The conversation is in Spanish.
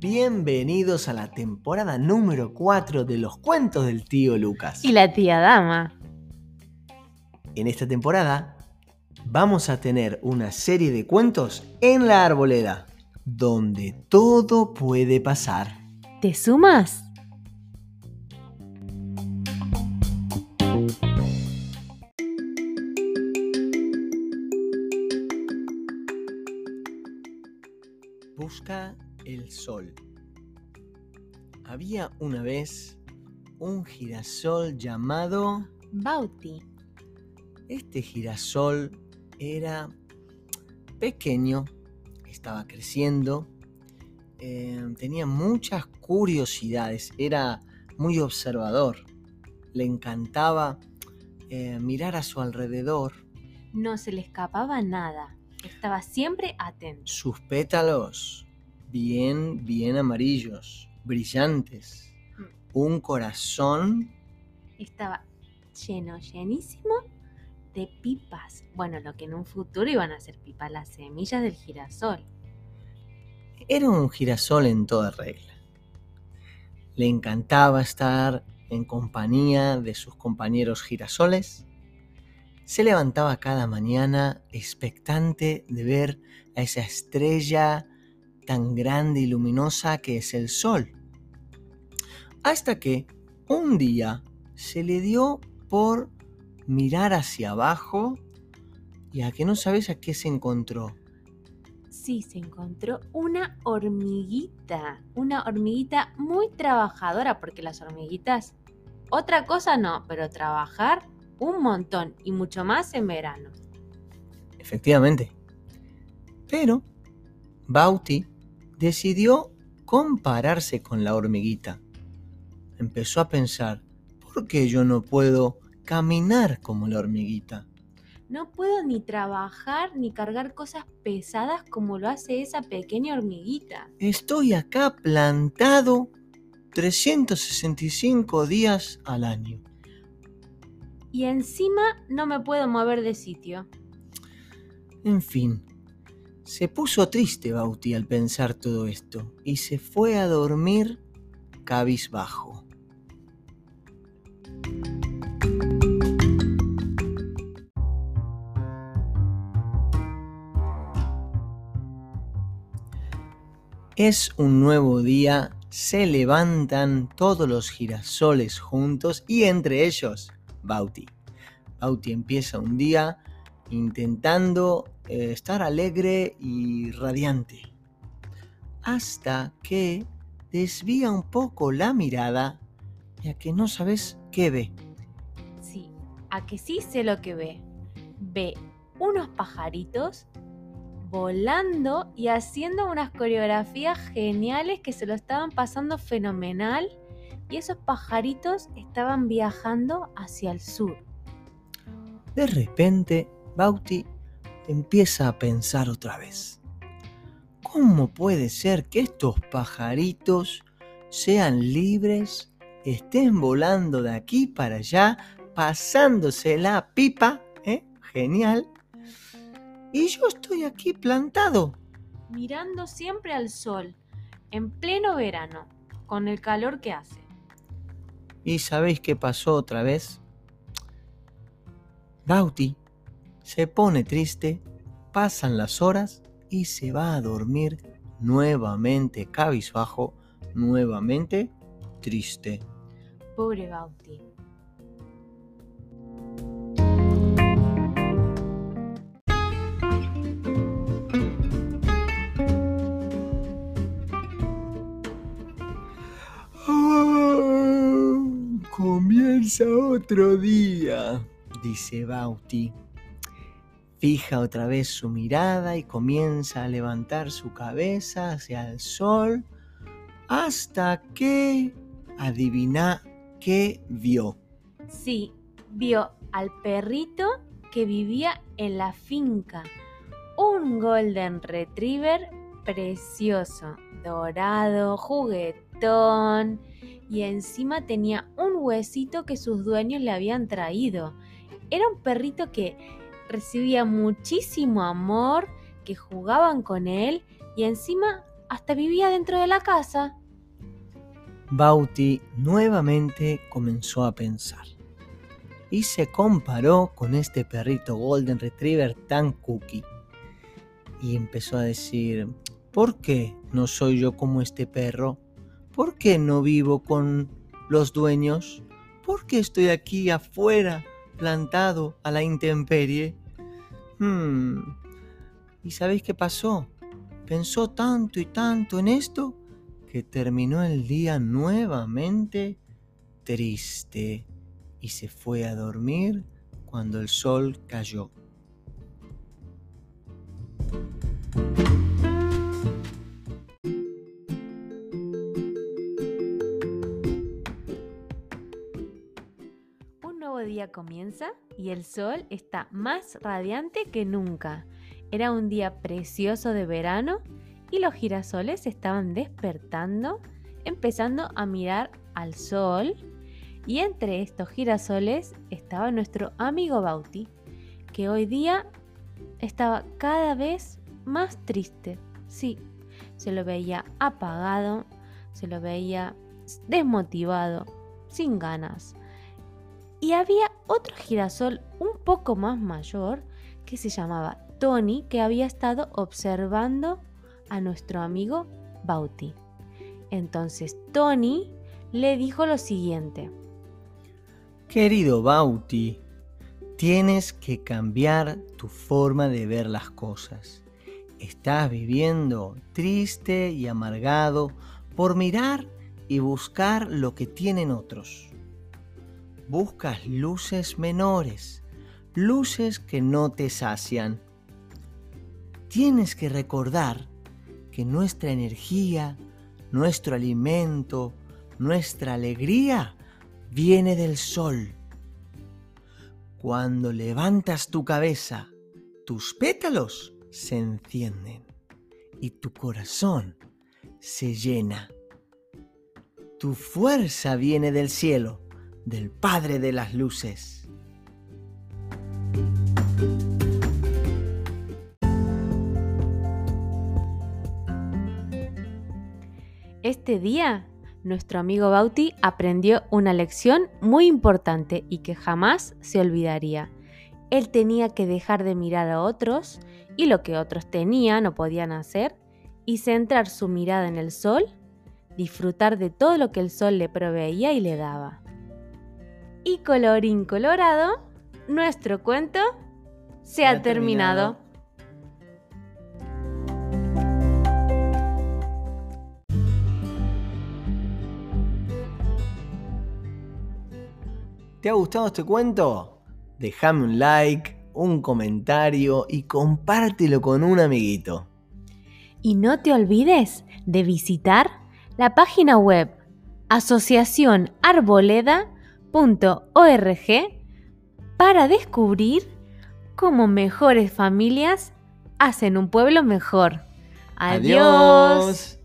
Bienvenidos a la temporada número 4 de los cuentos del tío Lucas. Y la tía Dama. En esta temporada vamos a tener una serie de cuentos en la arboleda, donde todo puede pasar. ¿Te sumas? Busca el sol. Había una vez un girasol llamado... Bauti. Este girasol era pequeño, estaba creciendo, eh, tenía muchas curiosidades, era muy observador, le encantaba eh, mirar a su alrededor. No se le escapaba nada. Estaba siempre atento. Sus pétalos, bien, bien amarillos, brillantes. Mm. Un corazón Estaba lleno, llenísimo de pipas. Bueno, lo que en un futuro iban a ser pipas, las semillas del girasol. Era un girasol en toda regla. Le encantaba estar en compañía de sus compañeros girasoles. Se levantaba cada mañana expectante de ver a esa estrella tan grande y luminosa que es el sol. Hasta que un día se le dio por mirar hacia abajo y a que no sabes a qué se encontró. Sí, se encontró una hormiguita. Una hormiguita muy trabajadora, porque las hormiguitas, otra cosa no, pero trabajar un montón y mucho más en verano. Efectivamente. Pero Bauti decidió compararse con la hormiguita. Empezó a pensar, ¿por qué yo no puedo caminar como la hormiguita? No puedo ni trabajar ni cargar cosas pesadas como lo hace esa pequeña hormiguita. Estoy acá plantado 365 días al año. Y encima no me puedo mover de sitio. En fin, se puso triste Bauti al pensar todo esto y se fue a dormir cabizbajo. Es un nuevo día, se levantan todos los girasoles juntos y entre ellos Bauti. Bauti empieza un día intentando eh, estar alegre y radiante. Hasta que desvía un poco la mirada ya que no sabes qué ve. Sí, a que sí sé lo que ve. Ve unos pajaritos volando y haciendo unas coreografías geniales que se lo estaban pasando fenomenal y esos pajaritos estaban viajando hacia el sur. De repente, Bauti empieza a pensar otra vez. ¿Cómo puede ser que estos pajaritos sean libres, estén volando de aquí para allá, pasándose la pipa? ¿eh? Genial. Y yo estoy aquí plantado. Mirando siempre al sol, en pleno verano, con el calor que hace. ¿Y sabéis qué pasó otra vez? Bauti se pone triste, pasan las horas y se va a dormir nuevamente cabizbajo, nuevamente triste. Pobre Bauti. Otro día, dice Bauti. Fija otra vez su mirada y comienza a levantar su cabeza hacia el sol hasta que adivina qué vio. Sí, vio al perrito que vivía en la finca. Un golden retriever precioso, dorado, y encima tenía un huesito que sus dueños le habían traído. Era un perrito que recibía muchísimo amor, que jugaban con él y encima hasta vivía dentro de la casa. Bauti nuevamente comenzó a pensar y se comparó con este perrito Golden Retriever tan cookie. Y empezó a decir, ¿por qué no soy yo como este perro? ¿Por qué no vivo con los dueños? ¿Por qué estoy aquí afuera, plantado a la intemperie? Hmm. ¿Y sabéis qué pasó? Pensó tanto y tanto en esto que terminó el día nuevamente triste y se fue a dormir cuando el sol cayó. Comienza y el sol está más radiante que nunca. Era un día precioso de verano y los girasoles estaban despertando, empezando a mirar al sol y entre estos girasoles estaba nuestro amigo Bauti, que hoy día estaba cada vez más triste. Sí, se lo veía apagado, se lo veía desmotivado, sin ganas. Y había otro girasol un poco más mayor que se llamaba Tony, que había estado observando a nuestro amigo Bauti. Entonces Tony le dijo lo siguiente. Querido Bauti, tienes que cambiar tu forma de ver las cosas. Estás viviendo triste y amargado por mirar y buscar lo que tienen otros. Buscas luces menores, luces que no te sacian. Tienes que recordar que nuestra energía, nuestro alimento, nuestra alegría viene del sol. Cuando levantas tu cabeza, tus pétalos se encienden y tu corazón se llena. Tu fuerza viene del cielo, del Padre de las Luces. Este día nuestro amigo Bauti aprendió una lección muy importante y que jamás se olvidaría. Él tenía que dejar de mirar a otros y lo que otros tenían o podían hacer y centrar su mirada en el sol, disfrutar de todo lo que el sol le proveía y le daba. Y colorín colorado, nuestro cuento se, ha, terminado. ¿Te ha gustado este cuento? Déjame un like, un comentario y compártelo con un amiguito. Y no te olvides de visitar la página web asociacionarboleda.org para descubrir cómo mejores familias hacen un pueblo mejor. Adiós.